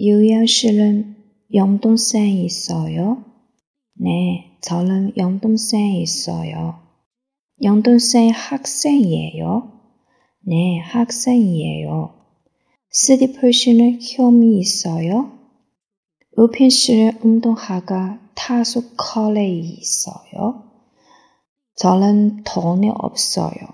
유양 씨는 영동생 있어요? 네, 저는 영동생 있어요. 영동생 학생이에요? 네, 학생이에요. 스디플 씨는 혐이 있어요? 우핀 씨는 운동화가 타수 컬레이 있어요? 저는 돈이 없어요.